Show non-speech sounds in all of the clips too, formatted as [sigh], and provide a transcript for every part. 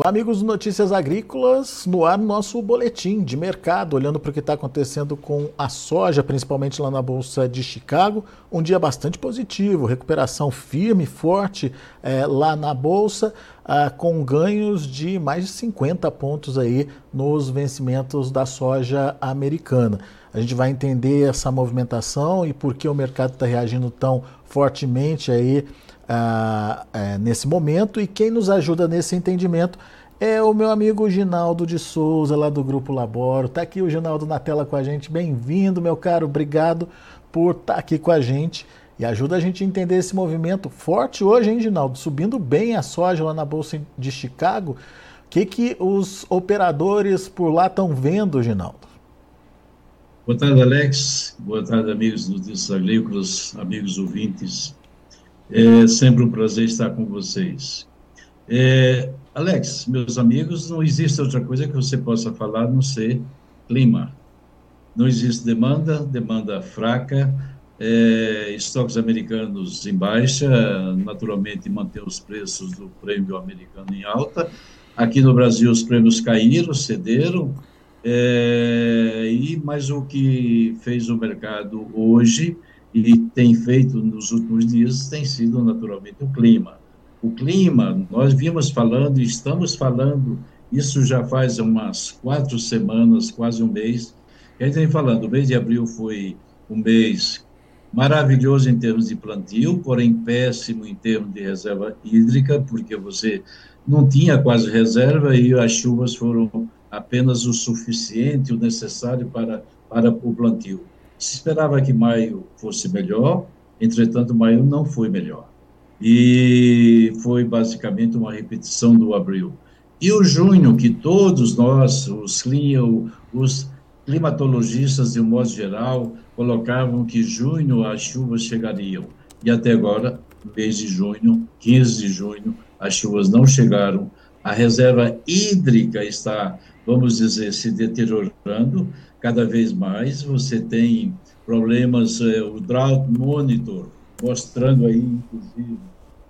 Olá, amigos do Notícias Agrícolas, no ar nosso boletim de mercado, olhando para o que está acontecendo com a soja, principalmente lá na Bolsa de Chicago. Um dia bastante positivo, recuperação firme, forte é, lá na Bolsa, ah, com ganhos de mais de 50 pontos aí nos vencimentos da soja americana. A gente vai entender essa movimentação e por que o mercado está reagindo tão fortemente aí ah, é, nesse momento. E quem nos ajuda nesse entendimento é o meu amigo Ginaldo de Souza, lá do Grupo Laboro. Está aqui o Ginaldo na tela com a gente. Bem-vindo, meu caro. Obrigado por estar tá aqui com a gente. E ajuda a gente a entender esse movimento forte hoje, hein, Ginaldo? Subindo bem a soja lá na Bolsa de Chicago. O que, que os operadores por lá estão vendo, Ginaldo? Boa tarde, Alex. Boa tarde, amigos dos agrícolas, amigos ouvintes. É sempre um prazer estar com vocês. É, Alex, meus amigos, não existe outra coisa que você possa falar a não ser clima. Não existe demanda, demanda fraca, é, estoques americanos em baixa, naturalmente manter os preços do prêmio americano em alta. Aqui no Brasil os prêmios caíram, cederam, é, e mas o que fez o mercado hoje e tem feito nos últimos dias tem sido naturalmente o clima. O clima, nós vimos falando e estamos falando, isso já faz umas quatro semanas, quase um mês, a gente vem falando, o mês de abril foi um mês maravilhoso em termos de plantio, porém péssimo em termos de reserva hídrica, porque você não tinha quase reserva e as chuvas foram apenas o suficiente, o necessário para, para o plantio. Se esperava que maio fosse melhor, entretanto, maio não foi melhor. E foi basicamente uma repetição do abril. E o junho, que todos nós, os, os climatologistas, de um modo geral, colocavam que junho as chuvas chegariam. E até agora, mês de junho, 15 de junho, as chuvas não chegaram. A reserva hídrica está, vamos dizer, se deteriorando cada vez mais. Você tem problemas, é, o Drought Monitor mostrando aí, inclusive,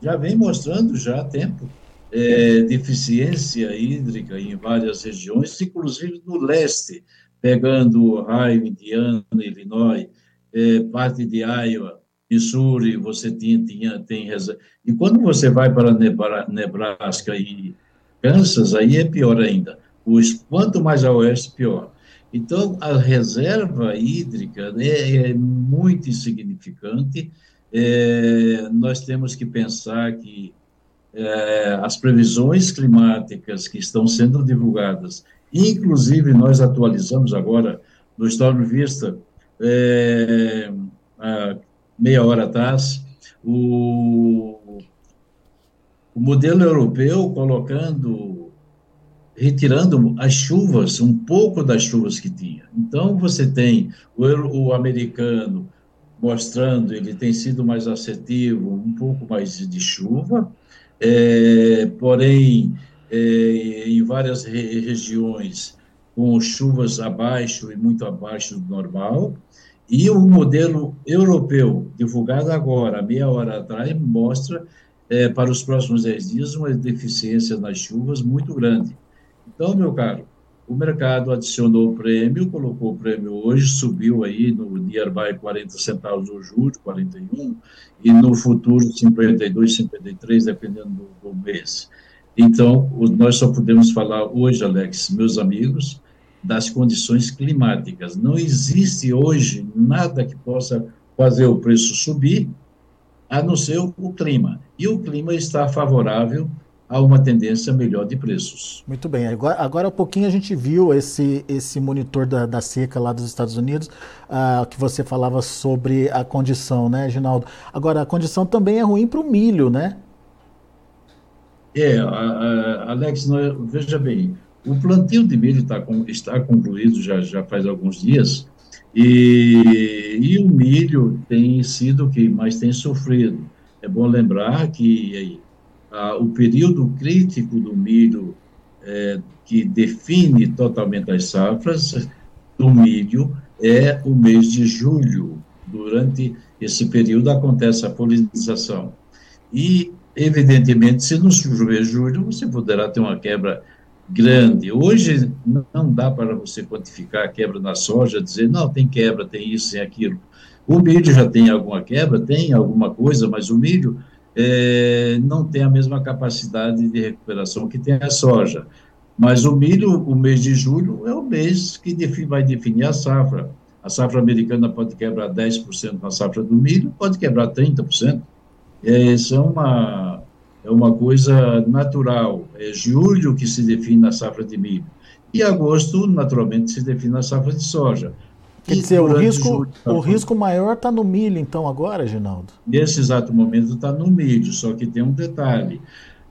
já vem mostrando já há tempo, é, deficiência hídrica em várias regiões, inclusive no leste, pegando Ohio, Indiana, Illinois, é, parte de Iowa, Missouri, você tinha, tinha tem e quando você vai para Nebraska e Kansas, aí é pior ainda. Os, quanto mais a oeste, pior. Então, a reserva hídrica é, é muito insignificante. É, nós temos que pensar que é, as previsões climáticas que estão sendo divulgadas, inclusive nós atualizamos agora no Storm Vista, é, meia hora atrás, o, o modelo europeu colocando retirando as chuvas, um pouco das chuvas que tinha. Então, você tem o, o americano mostrando, ele tem sido mais assertivo, um pouco mais de chuva, é, porém, é, em várias re regiões, com chuvas abaixo e muito abaixo do normal, e o modelo europeu, divulgado agora, meia hora atrás, mostra é, para os próximos 10 dias uma deficiência nas chuvas muito grande. Então, meu caro, o mercado adicionou o prêmio, colocou o prêmio hoje, subiu aí no nearby 40 centavos no juro, 41, e no futuro 52, 53, dependendo do, do mês. Então, nós só podemos falar hoje, Alex, meus amigos, das condições climáticas. Não existe hoje nada que possa fazer o preço subir, a não ser o clima. E o clima está favorável a uma tendência melhor de preços. Muito bem. Agora, agora há pouquinho a gente viu esse, esse monitor da, da seca lá dos Estados Unidos, uh, que você falava sobre a condição, né, Ginaldo? Agora, a condição também é ruim para o milho, né? É, a, a, Alex, nós, veja bem, o plantio de milho tá com, está concluído já, já faz alguns dias, e, e o milho tem sido o que mais tem sofrido. É bom lembrar que ah, o período crítico do milho, é, que define totalmente as safras do milho, é o mês de julho. Durante esse período acontece a polinização. E Evidentemente, se não chover julho, você poderá ter uma quebra grande. Hoje não dá para você quantificar a quebra na soja, dizer, não, tem quebra, tem isso, tem aquilo. O milho já tem alguma quebra, tem alguma coisa, mas o milho é, não tem a mesma capacidade de recuperação que tem a soja. Mas o milho, o mês de julho, é o mês que vai definir a safra. A safra americana pode quebrar 10% na safra do milho, pode quebrar 30%. É, isso é uma, é uma coisa natural. É julho que se define a safra de milho. E agosto, naturalmente, se define a safra de soja. Quer dizer, o risco, julho, tá o risco maior está no milho, então, agora, Ginaldo? Nesse exato momento está no milho, só que tem um detalhe.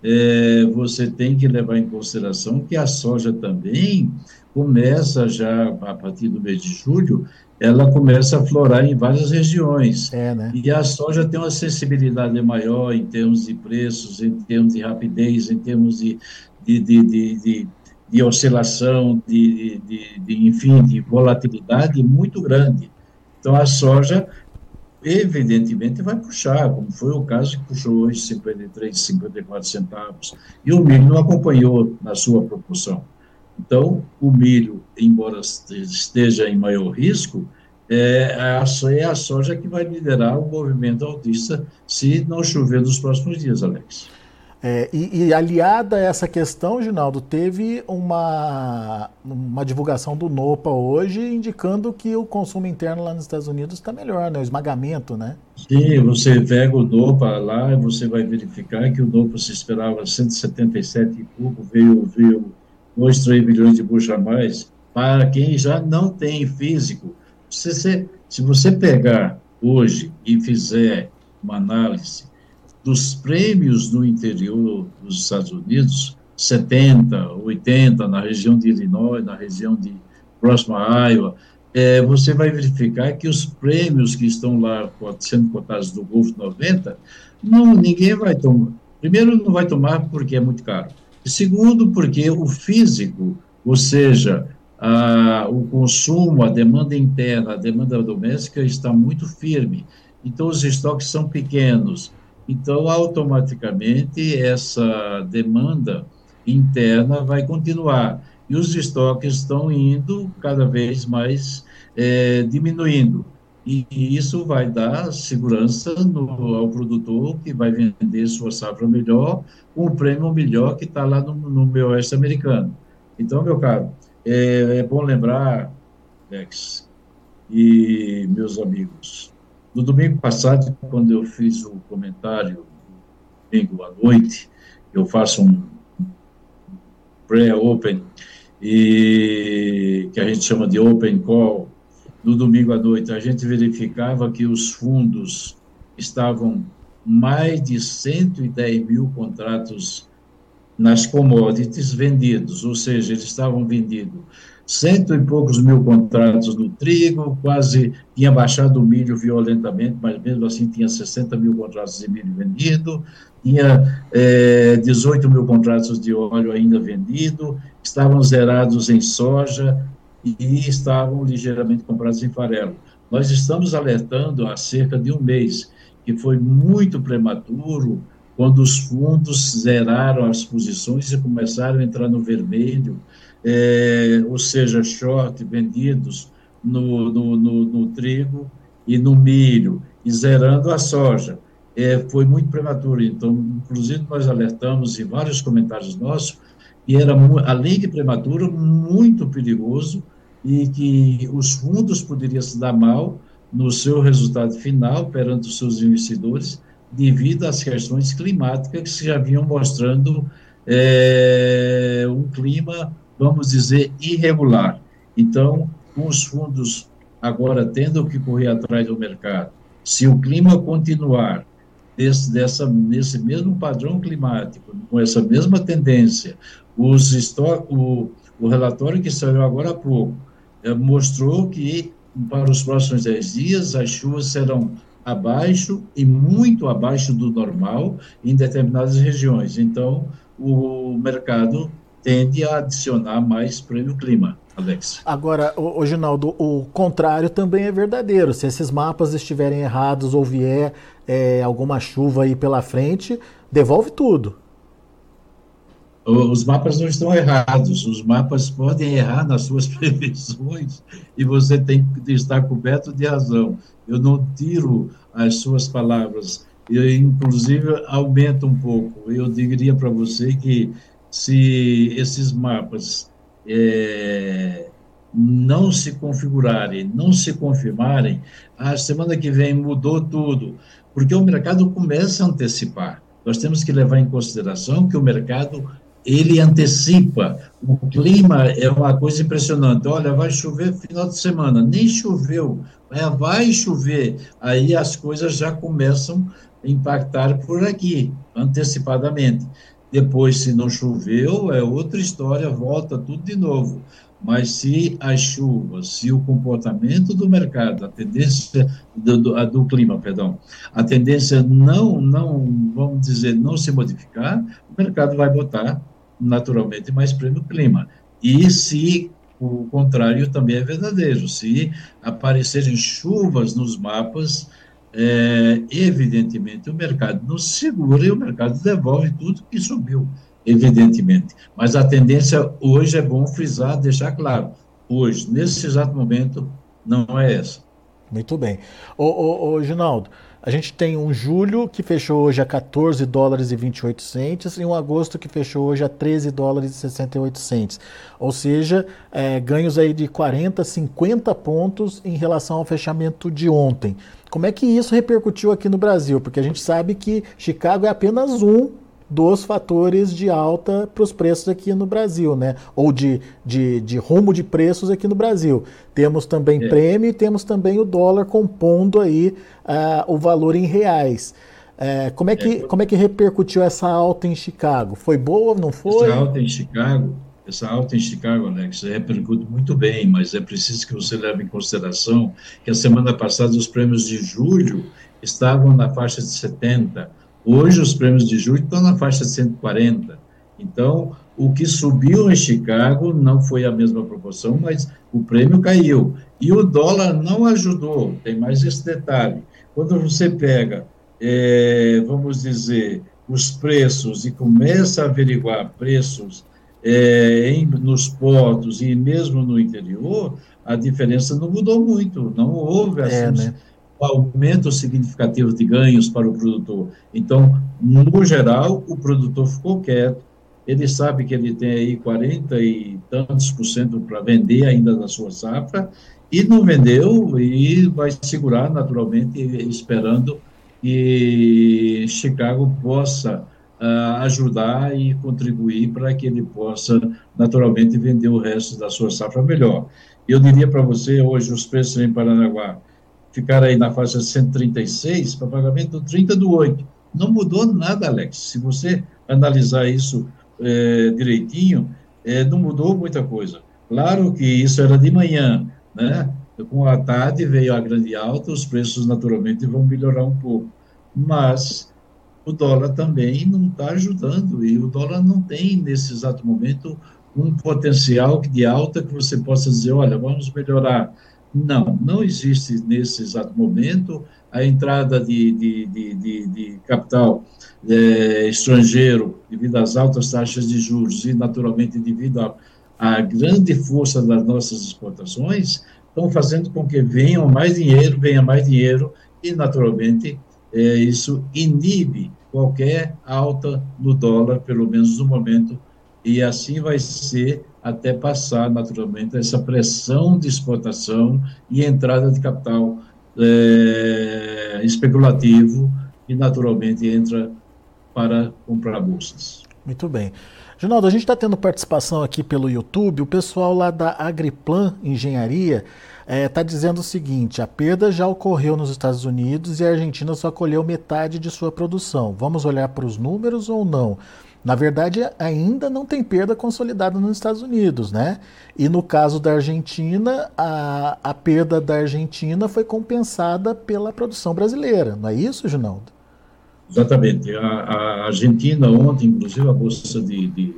É, você tem que levar em consideração que a soja também começa já, a partir do mês de julho, ela começa a florar em várias regiões. É, né? E a soja tem uma sensibilidade maior em termos de preços, em termos de rapidez, em termos de, de, de, de, de oscilação, de, de, de, enfim, de volatilidade muito grande. Então, a soja, evidentemente, vai puxar, como foi o caso que puxou hoje 53, 54 centavos, e o milho não acompanhou na sua proporção. Então, o milho, embora esteja em maior risco, é a, é a soja que vai liderar o movimento altista se não chover nos próximos dias, Alex. É, e, e, aliada a essa questão, Ginaldo, teve uma, uma divulgação do NOPA hoje indicando que o consumo interno lá nos Estados Unidos está melhor, né? O esmagamento, né? Sim, você pega o NOPA lá e você vai verificar que o NOPA se esperava 177 e pouco, veio, veio 2, 3 milhões de buchas a mais, para quem já não tem físico. Se você, se você pegar hoje e fizer uma análise dos prêmios no interior dos Estados Unidos, 70, 80, na região de Illinois, na região de próxima Iowa, é, você vai verificar que os prêmios que estão lá sendo cotados do Golfo 90, não, ninguém vai tomar. Primeiro, não vai tomar porque é muito caro. Segundo, porque o físico, ou seja, a, o consumo, a demanda interna, a demanda doméstica está muito firme. Então, os estoques são pequenos. Então, automaticamente, essa demanda interna vai continuar. E os estoques estão indo cada vez mais é, diminuindo e isso vai dar segurança no, ao produtor que vai vender sua safra melhor, com um prêmio melhor que está lá no, no oeste americano. Então, meu caro, é, é bom lembrar, Lex e meus amigos, no domingo passado, quando eu fiz o comentário, domingo à noite, eu faço um pré-open, e que a gente chama de open call, no domingo à noite, a gente verificava que os fundos estavam mais de 110 mil contratos nas commodities vendidos, ou seja, eles estavam vendidos cento e poucos mil contratos no trigo, quase tinha baixado o milho violentamente, mas mesmo assim tinha 60 mil contratos de milho vendido, tinha é, 18 mil contratos de óleo ainda vendido, estavam zerados em soja, e estavam ligeiramente comprados em farelo. Nós estamos alertando há cerca de um mês que foi muito prematuro quando os fundos zeraram as posições e começaram a entrar no vermelho, é, ou seja, short vendidos no, no, no, no, trigo e no milho, e zerando a soja. É, foi muito prematuro. Então, inclusive, nós alertamos em vários comentários nossos que era, além de prematuro, muito perigoso e que os fundos poderiam se dar mal no seu resultado final perante os seus investidores devido às questões climáticas que já vinham mostrando é, um clima, vamos dizer, irregular. Então, com os fundos agora tendo que correr atrás do mercado, se o clima continuar desse, dessa, nesse mesmo padrão climático, com essa mesma tendência, os o, o relatório que saiu agora há pouco é, mostrou que para os próximos 10 dias as chuvas serão abaixo e muito abaixo do normal em determinadas regiões. Então, o mercado tende a adicionar mais prêmio clima. Alex. Agora, o, Ginaldo, o contrário também é verdadeiro. Se esses mapas estiverem errados ou vier é, alguma chuva aí pela frente, devolve tudo. Os mapas não estão errados, os mapas podem errar nas suas [laughs] previsões e você tem que estar coberto de razão. Eu não tiro as suas palavras, eu, inclusive, aumento um pouco. Eu diria para você que se esses mapas é, não se configurarem, não se confirmarem, a semana que vem mudou tudo, porque o mercado começa a antecipar. Nós temos que levar em consideração que o mercado ele antecipa. O clima é uma coisa impressionante. Olha, vai chover final de semana, nem choveu, vai chover. Aí as coisas já começam a impactar por aqui, antecipadamente. Depois, se não choveu, é outra história, volta tudo de novo. Mas se as chuvas, se o comportamento do mercado, a tendência do, do, do, clima, perdão, a tendência não, não, vamos dizer, não se modificar, o mercado vai botar naturalmente mais prêmio clima. E se o contrário também é verdadeiro, se aparecerem chuvas nos mapas, é, evidentemente o mercado não segura e o mercado devolve tudo que subiu, evidentemente. Mas a tendência hoje é bom frisar, deixar claro, hoje, nesse exato momento, não é essa. Muito bem. Ô, ô, ô Ginaldo, a gente tem um julho que fechou hoje a 14 dólares e 28 centes e um agosto que fechou hoje a 13 dólares e 68 centes. Ou seja, é, ganhos aí de 40, 50 pontos em relação ao fechamento de ontem. Como é que isso repercutiu aqui no Brasil? Porque a gente sabe que Chicago é apenas um dos fatores de alta para os preços aqui no Brasil, né? Ou de, de, de rumo de preços aqui no Brasil. Temos também é. prêmio e temos também o dólar compondo aí uh, o valor em reais. Uh, como, é que, é. como é que repercutiu essa alta em Chicago? Foi boa, não foi? Essa alta em Chicago, essa alta em Chicago, Alex, repercute muito bem, mas é preciso que você leve em consideração que a semana passada os prêmios de julho estavam na faixa de 70, Hoje, os prêmios de julho estão na faixa de 140. Então, o que subiu em Chicago não foi a mesma proporção, mas o prêmio caiu. E o dólar não ajudou, tem mais esse detalhe. Quando você pega, é, vamos dizer, os preços e começa a averiguar preços é, em, nos portos e mesmo no interior, a diferença não mudou muito, não houve é, assim, né? Aumento significativo de ganhos para o produtor. Então, no geral, o produtor ficou quieto, ele sabe que ele tem aí 40 e tantos por cento para vender ainda da sua safra, e não vendeu e vai segurar naturalmente, esperando que Chicago possa uh, ajudar e contribuir para que ele possa naturalmente vender o resto da sua safra melhor. Eu diria para você, hoje, os preços em Paranaguá, ficar aí na faixa 136 para pagamento 30 do 8. Não mudou nada, Alex. Se você analisar isso é, direitinho, é, não mudou muita coisa. Claro que isso era de manhã, né? Com a tarde veio a grande alta, os preços naturalmente vão melhorar um pouco. Mas o dólar também não está ajudando e o dólar não tem, nesse exato momento, um potencial de alta que você possa dizer, olha, vamos melhorar não, não existe nesse exato momento a entrada de, de, de, de, de capital é, estrangeiro devido às altas taxas de juros e, naturalmente, devido à grande força das nossas exportações, estão fazendo com que venha mais dinheiro, venha mais dinheiro e, naturalmente, é, isso inibe qualquer alta no dólar, pelo menos no momento, e assim vai ser até passar, naturalmente, essa pressão de exportação e entrada de capital é, especulativo e, naturalmente, entra para comprar bolsas. Muito bem. Ginaldo, a gente está tendo participação aqui pelo YouTube. O pessoal lá da Agriplan Engenharia está é, dizendo o seguinte: a perda já ocorreu nos Estados Unidos e a Argentina só colheu metade de sua produção. Vamos olhar para os números ou não? Na verdade, ainda não tem perda consolidada nos Estados Unidos, né? E no caso da Argentina, a, a perda da Argentina foi compensada pela produção brasileira, não é isso, Ginaldo? Exatamente. A, a Argentina ontem, inclusive a bolsa de, de, de,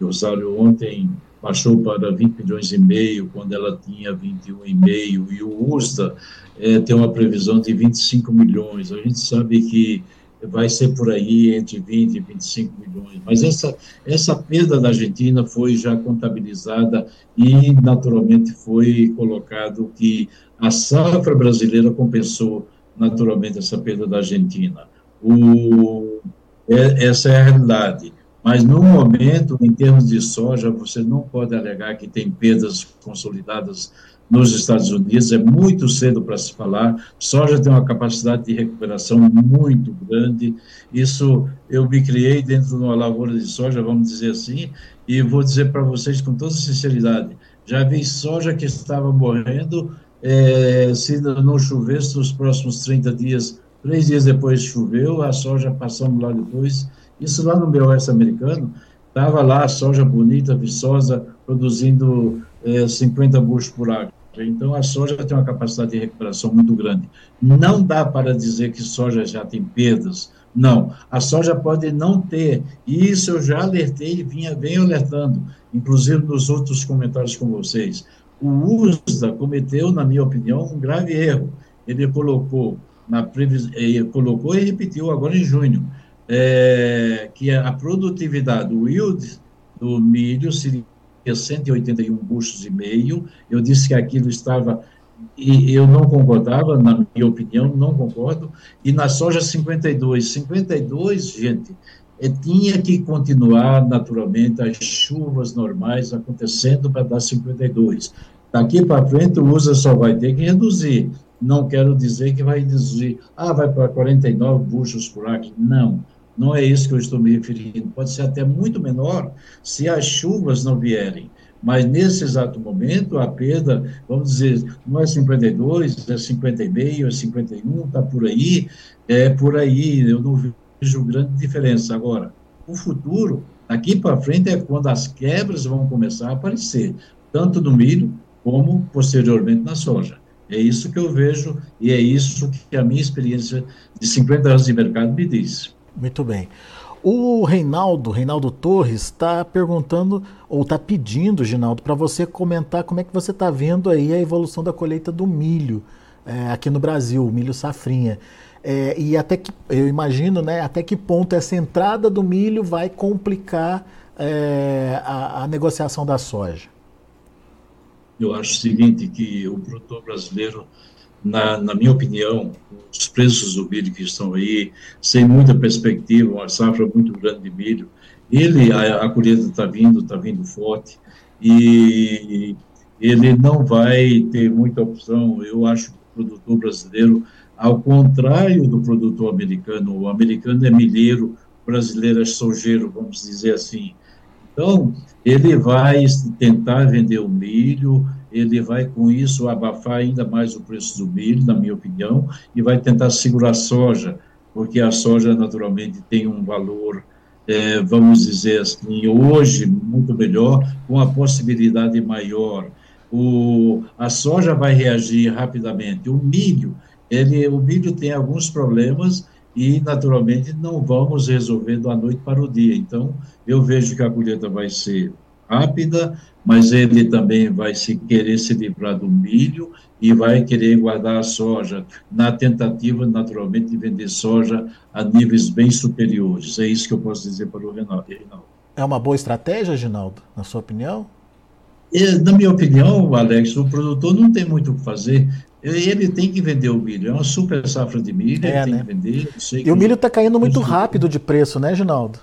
Rosário ontem baixou para 20 milhões e meio, quando ela tinha 21,5, e o USDA é, tem uma previsão de 25 milhões. A gente sabe que vai ser por aí entre 20 e 25 milhões. Mas essa, essa perda da Argentina foi já contabilizada e, naturalmente, foi colocado que a safra brasileira compensou, naturalmente, essa perda da Argentina. O, é, essa é a realidade. Mas, no momento, em termos de soja, você não pode alegar que tem perdas consolidadas nos Estados Unidos, é muito cedo para se falar. Soja tem uma capacidade de recuperação muito grande. Isso eu me criei dentro de uma lavoura de soja, vamos dizer assim, e vou dizer para vocês com toda sinceridade: já vi soja que estava morrendo é, se não chovesse nos próximos 30 dias. Três dias depois choveu, a soja passamos lá depois. Isso lá no meu oeste americano, estava lá a soja bonita, viçosa, produzindo é, 50 buchos por acre. Então, a soja tem uma capacidade de recuperação muito grande. Não dá para dizer que soja já tem perdas. Não, a soja pode não ter. E isso eu já alertei e vinha, venho alertando, inclusive nos outros comentários com vocês. O USDA cometeu, na minha opinião, um grave erro. Ele colocou, na previs... ele colocou e repetiu agora em junho, é, que a produtividade, o yield do milho seria 181 buchos e meio. Eu disse que aquilo estava e eu não concordava, na minha opinião, não concordo. E na soja 52, 52, gente, é, tinha que continuar naturalmente as chuvas normais acontecendo para dar 52. Daqui para frente, o USA só vai ter que reduzir. Não quero dizer que vai reduzir, ah, vai para 49 buchos por acre. Não não é isso que eu estou me referindo. Pode ser até muito menor se as chuvas não vierem. Mas nesse exato momento, a perda, vamos dizer, não é 52, é 50,5, é 51, está por aí, é por aí, eu não vejo grande diferença. Agora, o futuro, daqui para frente, é quando as quebras vão começar a aparecer, tanto no milho como posteriormente na soja. É isso que eu vejo e é isso que a minha experiência de 50 anos de mercado me diz. Muito bem. O Reinaldo, Reinaldo Torres, está perguntando, ou está pedindo, Ginaldo, para você comentar como é que você está vendo aí a evolução da colheita do milho é, aqui no Brasil, o milho safrinha. É, e até que, eu imagino, né, até que ponto essa entrada do milho vai complicar é, a, a negociação da soja? Eu acho o seguinte, que o produtor brasileiro na, na, minha opinião, os preços do milho que estão aí, sem muita perspectiva, uma safra muito grande de milho, ele, a, a colheita está vindo, está vindo forte, e ele não vai ter muita opção. Eu acho o produtor brasileiro, ao contrário do produtor americano, o americano é milheiro, o brasileiro é sojeiro, vamos dizer assim. Então, ele vai tentar vender o milho, ele vai com isso abafar ainda mais o preço do milho, na minha opinião, e vai tentar segurar a soja, porque a soja naturalmente tem um valor, é, vamos dizer assim, hoje muito melhor, com a possibilidade maior. O, a soja vai reagir rapidamente. O milho, ele, o milho tem alguns problemas e naturalmente não vamos resolver da noite para o dia. Então, eu vejo que a colheita vai ser rápida, mas ele também vai se querer se livrar do milho e vai querer guardar a soja, na tentativa, naturalmente, de vender soja a níveis bem superiores. É isso que eu posso dizer para o Reinaldo. É uma boa estratégia, Ginaldo, na sua opinião? É, na minha opinião, Alex, o produtor não tem muito o que fazer. Ele tem que vender o milho. É uma super safra de milho, é, ele né? tem que vender. e o milho está caindo muito rápido de preço, né, Ginaldo?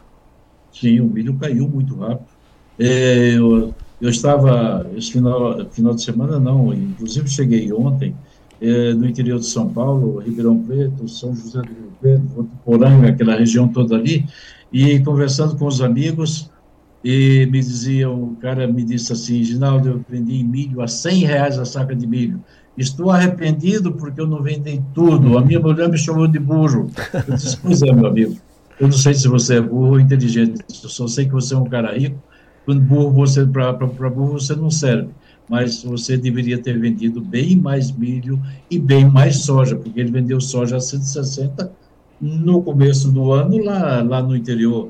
Sim, o milho caiu muito rápido. É, eu, eu estava, esse final, final de semana não, inclusive cheguei ontem, é, no interior de São Paulo, Ribeirão Preto, São José do Rio Preto, Poranga, aquela região toda ali, e conversando com os amigos, e me diziam, o cara me disse assim, Ginaldo, eu vendi milho a 100 reais a saca de milho. Estou arrependido porque eu não vendi tudo. A minha mulher me chamou de burro. Eu disse, pois é, meu amigo. Eu não sei se você é burro ou inteligente. Eu só sei que você é um cara rico quando burro você para burro você não serve, mas você deveria ter vendido bem mais milho e bem mais soja, porque ele vendeu soja a 160 no começo do ano lá lá no interior.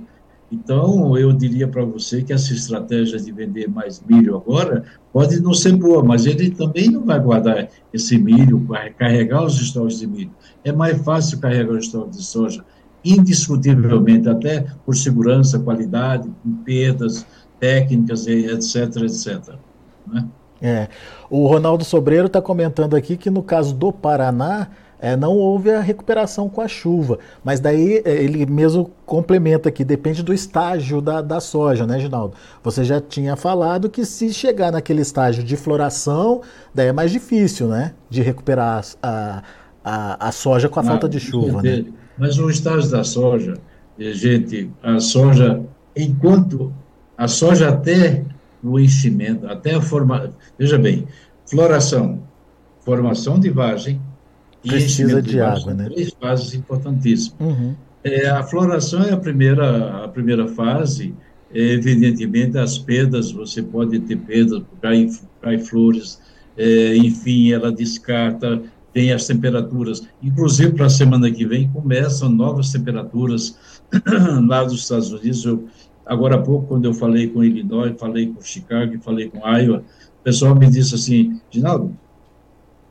Então, eu diria para você que essa estratégia de vender mais milho agora pode não ser boa, mas ele também não vai guardar esse milho, vai carregar os estoques de milho. É mais fácil carregar os estoques de soja indiscutivelmente, até por segurança, qualidade, perdas técnicas, etc, etc. Né? É. O Ronaldo Sobreiro está comentando aqui que no caso do Paraná, é, não houve a recuperação com a chuva. Mas daí é, ele mesmo complementa aqui, depende do estágio da, da soja, né, Ginaldo? Você já tinha falado que se chegar naquele estágio de floração, daí é mais difícil, né? De recuperar a, a, a soja com a falta de chuva, né? Mas no estágio da soja, eh, gente, a soja, enquanto a soja até o enchimento, até a forma, veja bem, floração, formação de vagem, Precisa de, de água, né? Três fases importantíssimas. Uhum. É, a floração é a primeira, a primeira fase, é, evidentemente as perdas, você pode ter perdas, cai, cai flores, é, enfim, ela descarta, tem as temperaturas, inclusive para a semana que vem começam novas temperaturas [clears throat] lá dos Estados Unidos, eu, agora há pouco, quando eu falei com Illinois, falei com Chicago, falei com Iowa, o pessoal me disse assim, Ginaldo,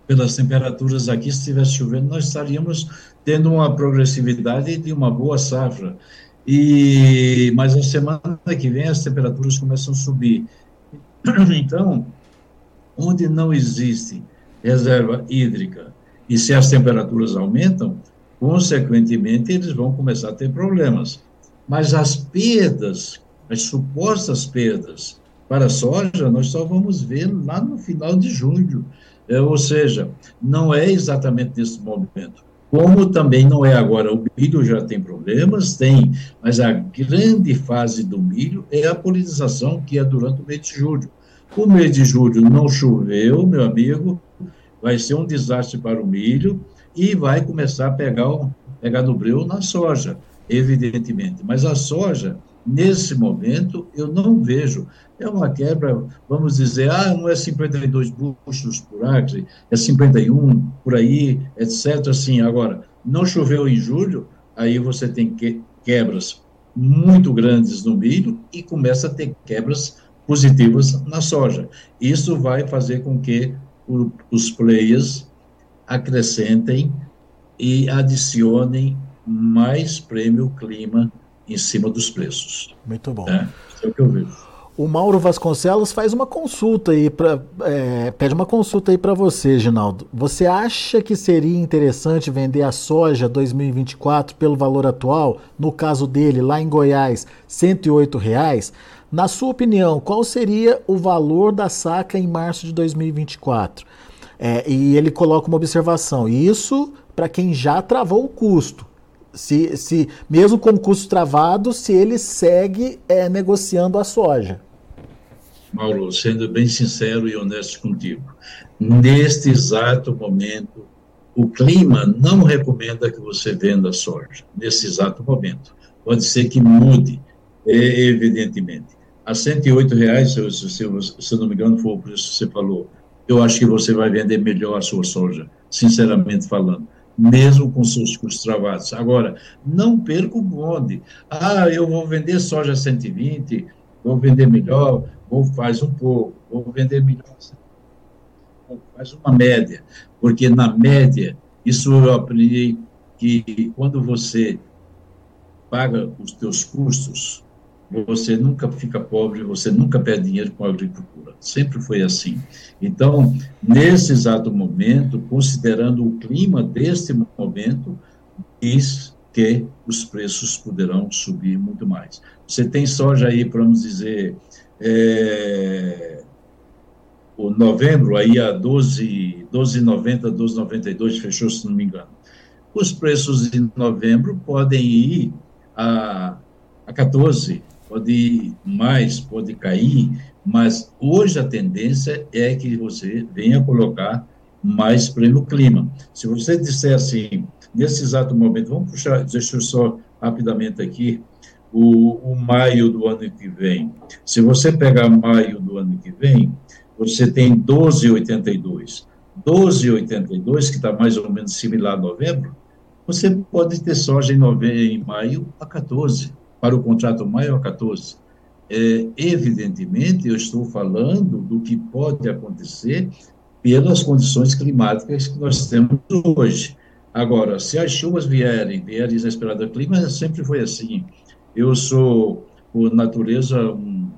pelas temperaturas aqui, se estivesse chovendo, nós estaríamos tendo uma progressividade de uma boa safra. E, mas a semana que vem as temperaturas começam a subir. [clears throat] Então, onde não existe reserva hídrica e se as temperaturas aumentam, consequentemente eles vão começar a ter problemas. Mas as perdas, as supostas perdas para a soja, nós só vamos ver lá no final de junho. É, ou seja, não é exatamente nesse momento. Como também não é agora, o milho já tem problemas, tem, mas a grande fase do milho é a polinização, que é durante o mês de julho. O mês de julho não choveu, meu amigo, vai ser um desastre para o milho e vai começar a pegar, pegar no breu na soja, evidentemente. Mas a soja, nesse momento, eu não vejo é uma quebra, vamos dizer, ah, não é 52 buchos por acre, é 51 por aí, etc. Assim, agora, não choveu em julho, aí você tem que, quebras muito grandes no milho e começa a ter quebras positivas na soja. Isso vai fazer com que o, os players acrescentem e adicionem mais prêmio clima em cima dos preços. Muito bom. É, é o que eu vejo. O Mauro Vasconcelos faz uma consulta aí para é, pede uma consulta aí para você, Ginaldo. Você acha que seria interessante vender a soja 2024 pelo valor atual? No caso dele, lá em Goiás, 108 reais. Na sua opinião, qual seria o valor da saca em março de 2024? É, e ele coloca uma observação. Isso para quem já travou o custo. Se, se mesmo com o custo travado, se ele segue é, negociando a soja. Mauro, sendo bem sincero e honesto contigo, neste exato momento, o clima não recomenda que você venda soja, nesse exato momento. Pode ser que mude, evidentemente. A 108 reais, se, se, se, não me engano, foi o preço que você falou. Eu acho que você vai vender melhor a sua soja, sinceramente falando mesmo com seus custos travados. Agora, não perca o bonde. Ah, eu vou vender soja 120, vou vender melhor, vou faz um pouco, vou vender melhor. Faz uma média, porque na média, isso eu aprendi que quando você paga os teus custos, você nunca fica pobre, você nunca perde dinheiro com a agricultura. Sempre foi assim. Então, nesse exato momento, considerando o clima deste momento, diz que os preços poderão subir muito mais. Você tem soja aí, vamos dizer, é, o novembro, aí a 12,90, 12,92 fechou, se não me engano. Os preços de novembro podem ir a, a 14, pode ir mais, pode cair, mas hoje a tendência é que você venha colocar mais prêmio clima. Se você disser assim, nesse exato momento, vamos puxar, deixa eu só rapidamente aqui, o, o maio do ano que vem. Se você pegar maio do ano que vem, você tem 12,82. 12,82, que está mais ou menos similar a novembro, você pode ter soja em, novembro, em maio a 14 para o contrato maio a 14. É, evidentemente, eu estou falando do que pode acontecer pelas condições climáticas que nós temos hoje. Agora, se as chuvas vierem, vierem inesperadas, o clima sempre foi assim. Eu sou, por natureza, um,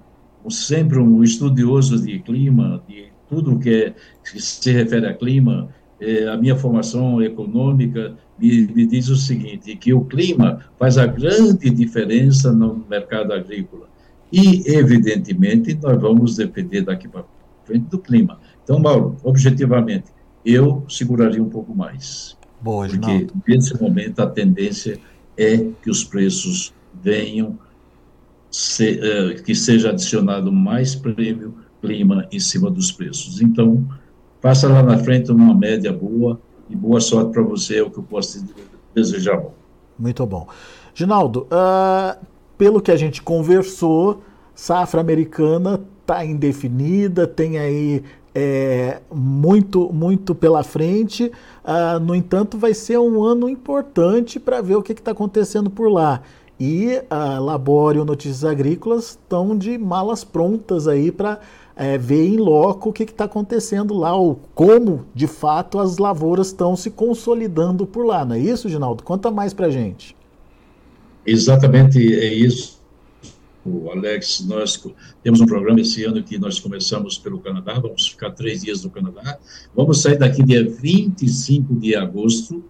um, sempre um estudioso de clima, de tudo que, é, que se refere a clima. É, a minha formação econômica me, me diz o seguinte, que o clima faz a grande diferença no mercado agrícola. E, evidentemente, nós vamos depender daqui para frente do clima. Então, Mauro, objetivamente, eu seguraria um pouco mais. Boa, porque, nesse momento, a tendência é que os preços venham, se, uh, que seja adicionado mais prêmio clima em cima dos preços. Então, faça lá na frente uma média boa e boa sorte para você, é o que eu posso te desejar. Muito bom. Ginaldo, uh, pelo que a gente conversou, safra americana está indefinida, tem aí é, muito, muito pela frente. Uh, no entanto, vai ser um ano importante para ver o que está acontecendo por lá. E a Labório Notícias Agrícolas estão de malas prontas aí para é, ver em loco o que está acontecendo lá, ou como de fato as lavouras estão se consolidando por lá, não é isso, Ginaldo? Conta mais para gente. Exatamente é isso, Alex. Nós temos um programa esse ano que nós começamos pelo Canadá, vamos ficar três dias no Canadá, vamos sair daqui dia 25 de agosto,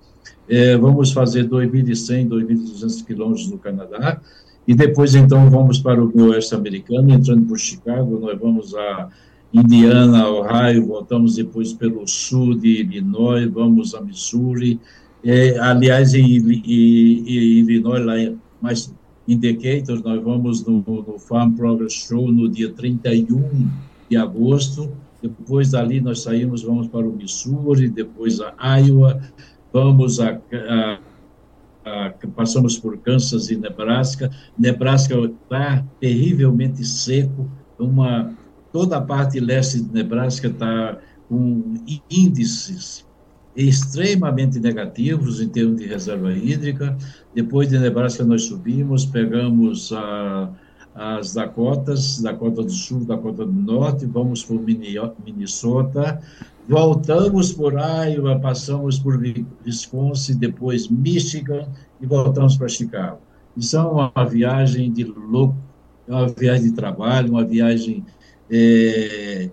é, vamos fazer 2.100, 2.200 quilômetros no Canadá, e depois, então, vamos para o oeste americano, entrando por Chicago, nós vamos a Indiana, Ohio, voltamos depois pelo sul de Illinois, vamos a Missouri, é, aliás, em, em, em, Illinois, lá mais em Decatur, nós vamos no, no Farm Progress Show no dia 31 de agosto, depois dali nós saímos, vamos para o Missouri, depois a Iowa, vamos a, a passamos por Kansas e Nebraska. Nebraska está terrivelmente seco, uma, toda a parte leste de Nebraska está com índices extremamente negativos em termos de reserva hídrica. Depois de Nebraska, nós subimos, pegamos a, as Dakotas, Dakota do Sul, Dakota do Norte, vamos por Minnesota, Voltamos por Iowa, passamos por Wisconsin, depois Michigan e voltamos para Chicago. Isso é uma viagem de louco, é uma viagem de trabalho, uma viagem é,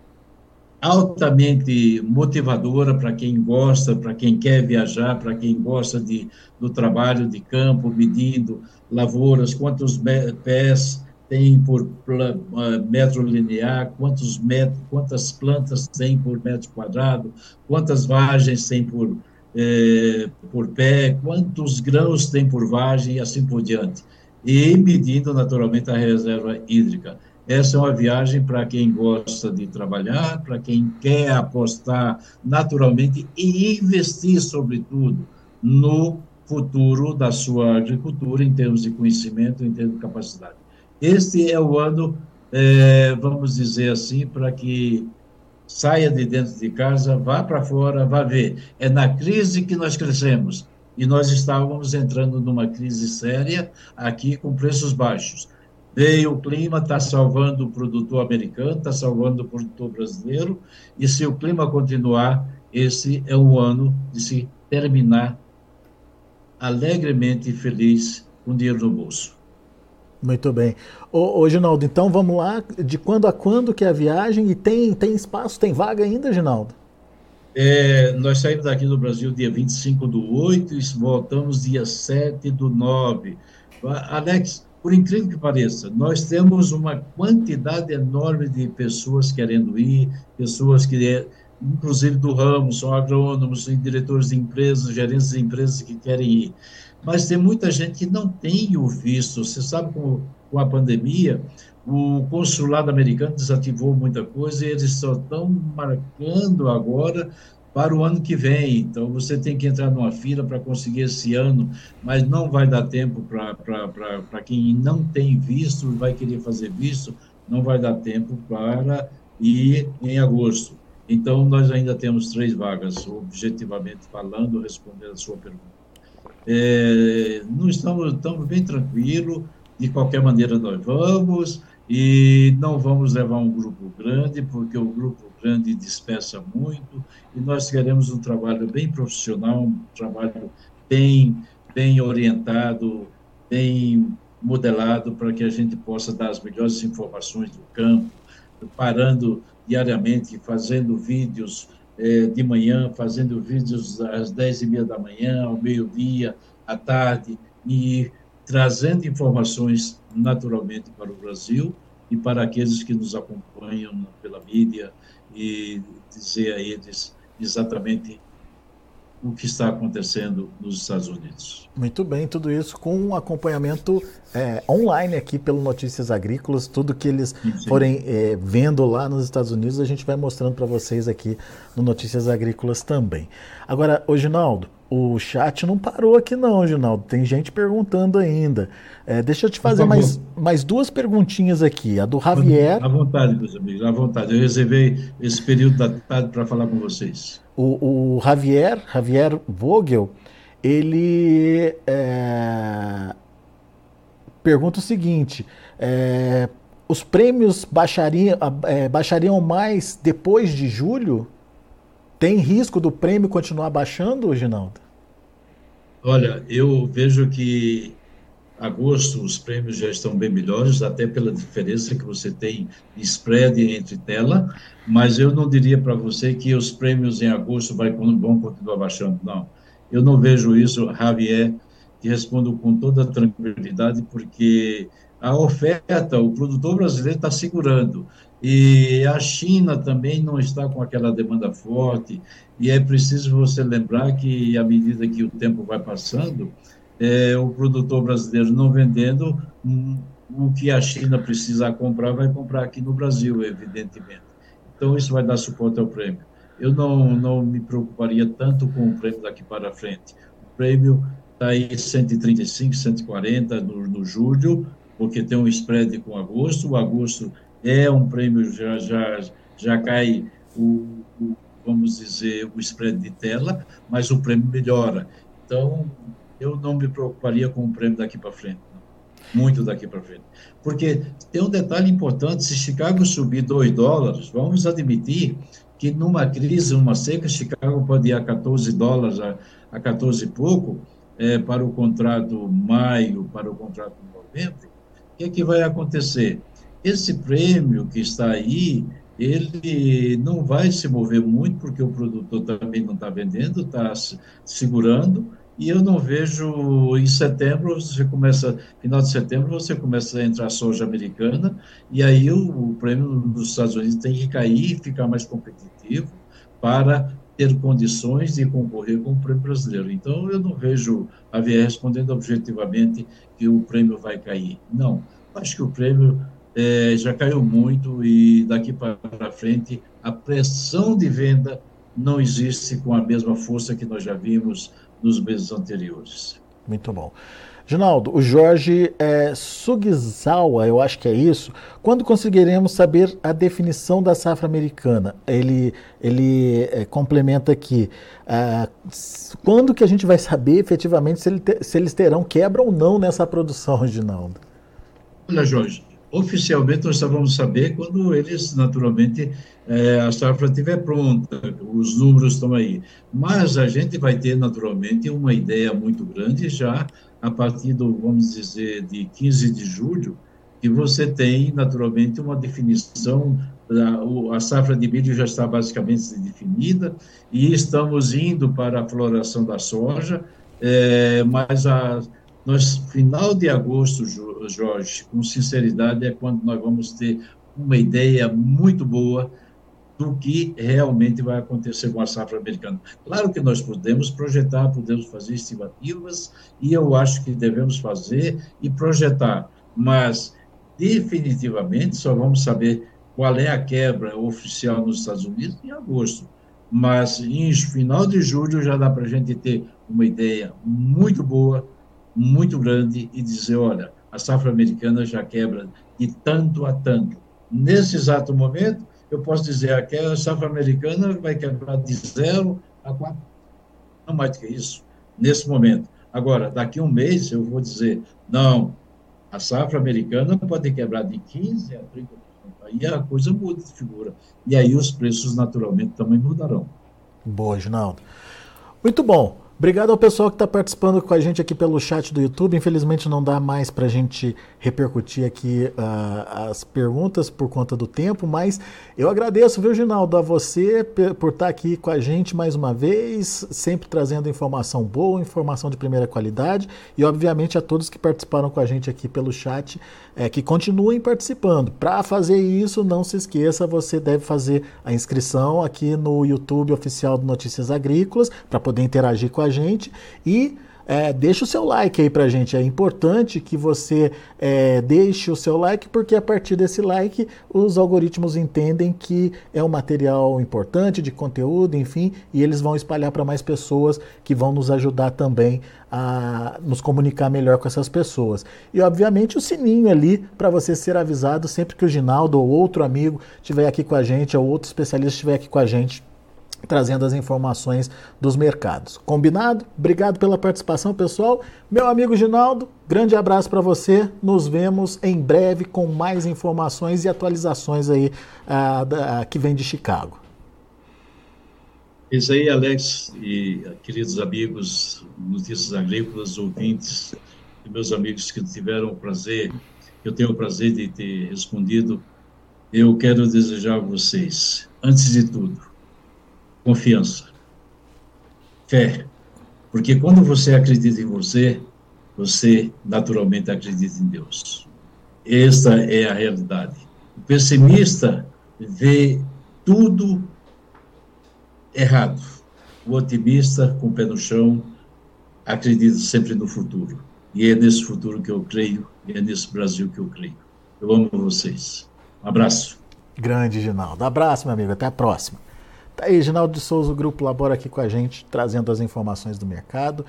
altamente motivadora para quem gosta, para quem quer viajar, para quem gosta de, do trabalho de campo, medindo lavouras, quantos pés tem por metro linear, quantos metros, quantas plantas tem por metro quadrado, quantas vagens tem por, é, por pé, quantos grãos tem por vagem e assim por diante. E medindo, naturalmente, a reserva hídrica. Essa é uma viagem para quem gosta de trabalhar, para quem quer apostar naturalmente e investir, sobretudo, no futuro da sua agricultura, em termos de conhecimento, em termos de capacidade. Este é o ano, é, vamos dizer assim, para que saia de dentro de casa, vá para fora, vá ver. É na crise que nós crescemos. E nós estávamos entrando numa crise séria aqui com preços baixos. Veio o clima, está salvando o produtor americano, está salvando o produtor brasileiro, e se o clima continuar, esse é o ano de se terminar alegremente feliz com dinheiro no bolso. Muito bem. Ô, Ginaldo, então vamos lá. De quando a quando que é a viagem? E tem, tem espaço, tem vaga ainda, Ginaldo? É, nós saímos daqui do Brasil dia 25 do 8 e voltamos dia 7 do 9. Alex, por incrível que pareça, nós temos uma quantidade enorme de pessoas querendo ir, pessoas que, inclusive do ramo, são agrônomos, são diretores de empresas, gerentes de empresas que querem ir mas tem muita gente que não tem o visto. Você sabe, com, com a pandemia, o consulado americano desativou muita coisa e eles só estão marcando agora para o ano que vem. Então, você tem que entrar numa fila para conseguir esse ano, mas não vai dar tempo para quem não tem visto, vai querer fazer visto, não vai dar tempo para ir em agosto. Então, nós ainda temos três vagas, objetivamente falando, respondendo a sua pergunta. É, não estamos, estamos bem tranquilos, de qualquer maneira nós vamos, e não vamos levar um grupo grande, porque o grupo grande, dispersa muito, e nós queremos um trabalho bem profissional, um trabalho bem, bem orientado, bem modelado para que a gente possa dar as melhores informações do campo, parando diariamente, fazendo vídeos de manhã, fazendo vídeos às dez e meia da manhã, ao meio-dia, à tarde, e trazendo informações naturalmente para o Brasil e para aqueles que nos acompanham pela mídia e dizer a eles exatamente o que está acontecendo nos Estados Unidos. Muito bem, tudo isso com um acompanhamento é, online aqui pelo Notícias Agrícolas, tudo que eles sim, sim. forem é, vendo lá nos Estados Unidos, a gente vai mostrando para vocês aqui no Notícias Agrícolas também. Agora, ô Ginaldo, o chat não parou aqui não, Ginaldo, tem gente perguntando ainda. É, deixa eu te fazer mais, mais duas perguntinhas aqui, a do Javier... À vontade, meus amigos, à vontade, eu reservei esse período da tarde para falar com vocês. O, o Javier, Javier Vogel, ele é, pergunta o seguinte: é, os prêmios baixariam, é, baixariam mais depois de julho? Tem risco do prêmio continuar baixando, Ginaldo? Olha, eu vejo que agosto os prêmios já estão bem melhores, até pela diferença que você tem de spread entre tela, mas eu não diria para você que os prêmios em agosto vai, vão continuar baixando, não. Eu não vejo isso, Javier, te respondo com toda tranquilidade, porque a oferta, o produtor brasileiro está segurando, e a China também não está com aquela demanda forte, e é preciso você lembrar que, à medida que o tempo vai passando, é, o produtor brasileiro não vendendo, um, o que a China precisar comprar, vai comprar aqui no Brasil, evidentemente. Então, isso vai dar suporte ao prêmio. Eu não, não me preocuparia tanto com o prêmio daqui para frente. O prêmio está aí 135, 140 no, no julho, porque tem um spread com agosto. O agosto é um prêmio, já, já, já cai o, o vamos dizer, o spread de tela, mas o prêmio melhora. Então, eu não me preocuparia com o prêmio daqui para frente. Não. Muito daqui para frente. Porque tem um detalhe importante: se Chicago subir 2 dólares, vamos admitir que numa crise, numa seca, Chicago pode ir a 14 dólares, a, a 14 e pouco, é, para o contrato maio, para o contrato novembro. O que, é que vai acontecer? Esse prêmio que está aí, ele não vai se mover muito, porque o produtor também não está vendendo, está segurando, e eu não vejo em setembro, você começa, final de setembro, você começa a entrar soja americana, e aí o, o prêmio dos Estados Unidos tem que cair ficar mais competitivo para ter condições de concorrer com o prêmio brasileiro. Então, eu não vejo a VIA respondendo objetivamente que o prêmio vai cair. Não, acho que o prêmio é, já caiu muito e daqui para frente a pressão de venda não existe com a mesma força que nós já vimos nos meses anteriores. Muito bom. Ginaldo, o Jorge é, Sugizawa, eu acho que é isso. Quando conseguiremos saber a definição da safra americana? Ele, ele é, complementa aqui. É, quando que a gente vai saber efetivamente se, ele te, se eles terão quebra ou não nessa produção, Ginaldo? Olha, Jorge, oficialmente nós só vamos saber quando eles, naturalmente, é, a safra estiver pronta, os números estão aí. Mas a gente vai ter, naturalmente, uma ideia muito grande já a partir do, vamos dizer, de 15 de julho, que você tem, naturalmente, uma definição, a, safra de milho já está basicamente definida, e estamos indo para a floração da soja, é, mas a nós, final de agosto, Jorge, com sinceridade, é quando nós vamos ter uma ideia muito boa do que realmente vai acontecer com a safra americana. Claro que nós podemos projetar, podemos fazer estimativas, e eu acho que devemos fazer e projetar, mas definitivamente só vamos saber qual é a quebra oficial nos Estados Unidos em agosto. Mas em final de julho já dá para a gente ter uma ideia muito boa muito grande e dizer, olha, a safra americana já quebra de tanto a tanto. Nesse exato momento, eu posso dizer que a safra americana vai quebrar de zero a quatro, não mais do que isso, nesse momento. Agora, daqui a um mês, eu vou dizer, não, a safra americana pode quebrar de 15 a 30%. Aí a coisa muda de figura. E aí os preços, naturalmente, também mudarão. Boa, Ginaldo. Muito bom. Obrigado ao pessoal que está participando com a gente aqui pelo chat do YouTube. Infelizmente não dá mais para a gente repercutir aqui uh, as perguntas por conta do tempo, mas eu agradeço, viu, Ginaldo, a você por estar tá aqui com a gente mais uma vez, sempre trazendo informação boa, informação de primeira qualidade e, obviamente, a todos que participaram com a gente aqui pelo chat, é, que continuem participando. Para fazer isso, não se esqueça, você deve fazer a inscrição aqui no YouTube oficial do Notícias Agrícolas para poder interagir com a gente e é, deixa o seu like aí pra gente. É importante que você é, deixe o seu like, porque a partir desse like os algoritmos entendem que é um material importante de conteúdo, enfim, e eles vão espalhar para mais pessoas que vão nos ajudar também a nos comunicar melhor com essas pessoas. E obviamente o sininho ali para você ser avisado sempre que o Ginaldo ou outro amigo estiver aqui com a gente, ou outro especialista estiver aqui com a gente trazendo as informações dos mercados. Combinado? Obrigado pela participação, pessoal. Meu amigo Ginaldo, grande abraço para você. Nos vemos em breve com mais informações e atualizações aí uh, da, que vem de Chicago. Isso aí, Alex e queridos amigos, notícias agrícolas, ouvintes, e meus amigos que tiveram o prazer, eu tenho o prazer de ter respondido. Eu quero desejar a vocês, antes de tudo, confiança, fé. Porque quando você acredita em você, você naturalmente acredita em Deus. Esta é a realidade. O pessimista vê tudo errado. O otimista, com o pé no chão, acredita sempre no futuro. E é nesse futuro que eu creio, e é nesse Brasil que eu creio. Eu amo vocês. Um abraço. Grande, Ginaldo. Abraço, meu amigo. Até a próxima. Tá aí, Ginaldo de Souza, o grupo labora aqui com a gente, trazendo as informações do mercado.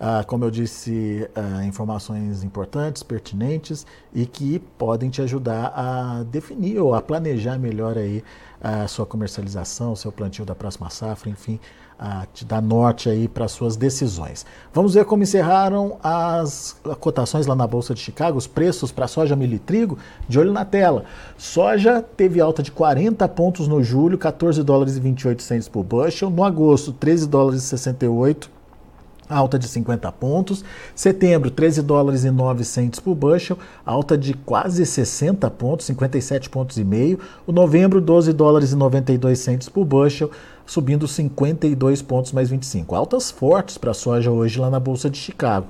Ah, como eu disse, ah, informações importantes, pertinentes e que podem te ajudar a definir ou a planejar melhor aí a sua comercialização, o seu plantio da próxima safra, enfim, a te dar norte aí para suas decisões. Vamos ver como encerraram as cotações lá na Bolsa de Chicago, os preços para soja, milho e trigo, de olho na tela. Soja teve alta de 40 pontos no julho, 14 dólares e 28 centos por bushel. No agosto, 13 dólares e 68 alta de 50 pontos. Setembro, 13 dólares e 9 centos por bushel, alta de quase 60 pontos, 57 pontos e meio. O novembro, 12 dólares e 92 centos por bushel, subindo 52 pontos mais 25. Altas fortes para a soja hoje lá na Bolsa de Chicago.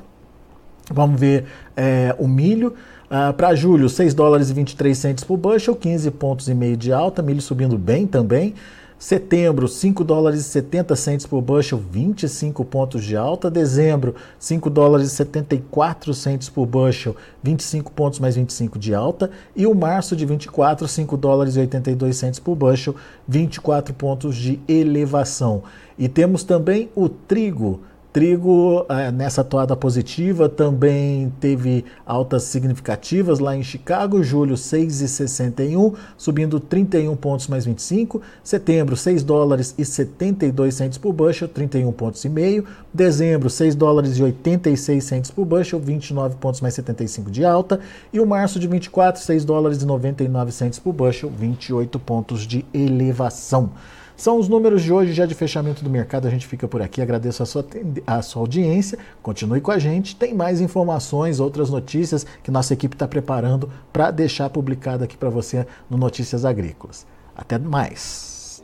Vamos ver é, o milho. Uh, para julho, 6 dólares e 23 centos por bushel, 15 pontos e meio de alta, milho subindo bem também. Setembro, 5 dólares e 70 centos por bushel, 25 pontos de alta. Dezembro, 5 dólares e 74 centos por bushel, 25 pontos mais 25 de alta. E o março de 24, 5 dólares e 82 centos por bushel, 24 pontos de elevação. E temos também o trigo Trigo, é, nessa toada positiva, também teve altas significativas lá em Chicago, julho 6,61, subindo 31 pontos mais 25. Setembro, 6 dólares e 72 centos por bushel, 31 pontos e meio. Dezembro, 6 dólares e 86 centos por bushel, 29 pontos mais 75 de alta. E o março de 24, 6 dólares e 99 centos por bushel, 28 pontos de elevação. São os números de hoje, já de fechamento do mercado. A gente fica por aqui. Agradeço a sua, a sua audiência. Continue com a gente. Tem mais informações, outras notícias que nossa equipe está preparando para deixar publicado aqui para você no Notícias Agrícolas. Até mais.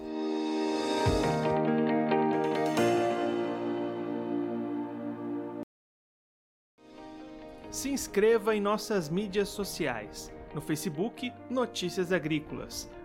Se inscreva em nossas mídias sociais. No Facebook, Notícias Agrícolas.